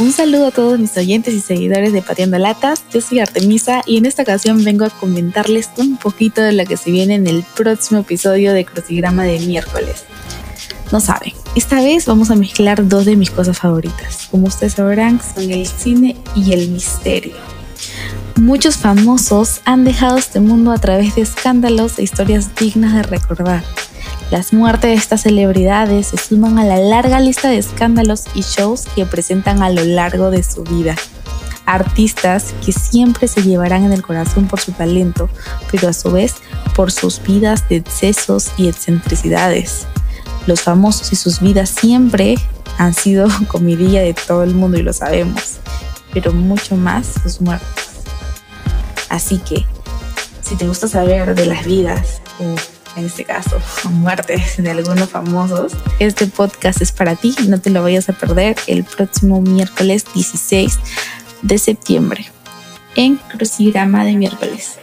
Un saludo a todos mis oyentes y seguidores de Pateando Latas. Yo soy Artemisa y en esta ocasión vengo a comentarles un poquito de lo que se viene en el próximo episodio de Crucigrama de miércoles. No saben, esta vez vamos a mezclar dos de mis cosas favoritas. Como ustedes sabrán, son el cine y el misterio. Muchos famosos han dejado este mundo a través de escándalos e historias dignas de recordar. Las muertes de estas celebridades se suman a la larga lista de escándalos y shows que presentan a lo largo de su vida. Artistas que siempre se llevarán en el corazón por su talento, pero a su vez por sus vidas de excesos y excentricidades. Los famosos y sus vidas siempre han sido comidilla de todo el mundo y lo sabemos, pero mucho más sus muertes. Así que, si te gusta saber de las vidas o en este caso, muertes de algunos famosos, este podcast es para ti. No te lo vayas a perder el próximo miércoles 16 de septiembre en Crucigrama de miércoles.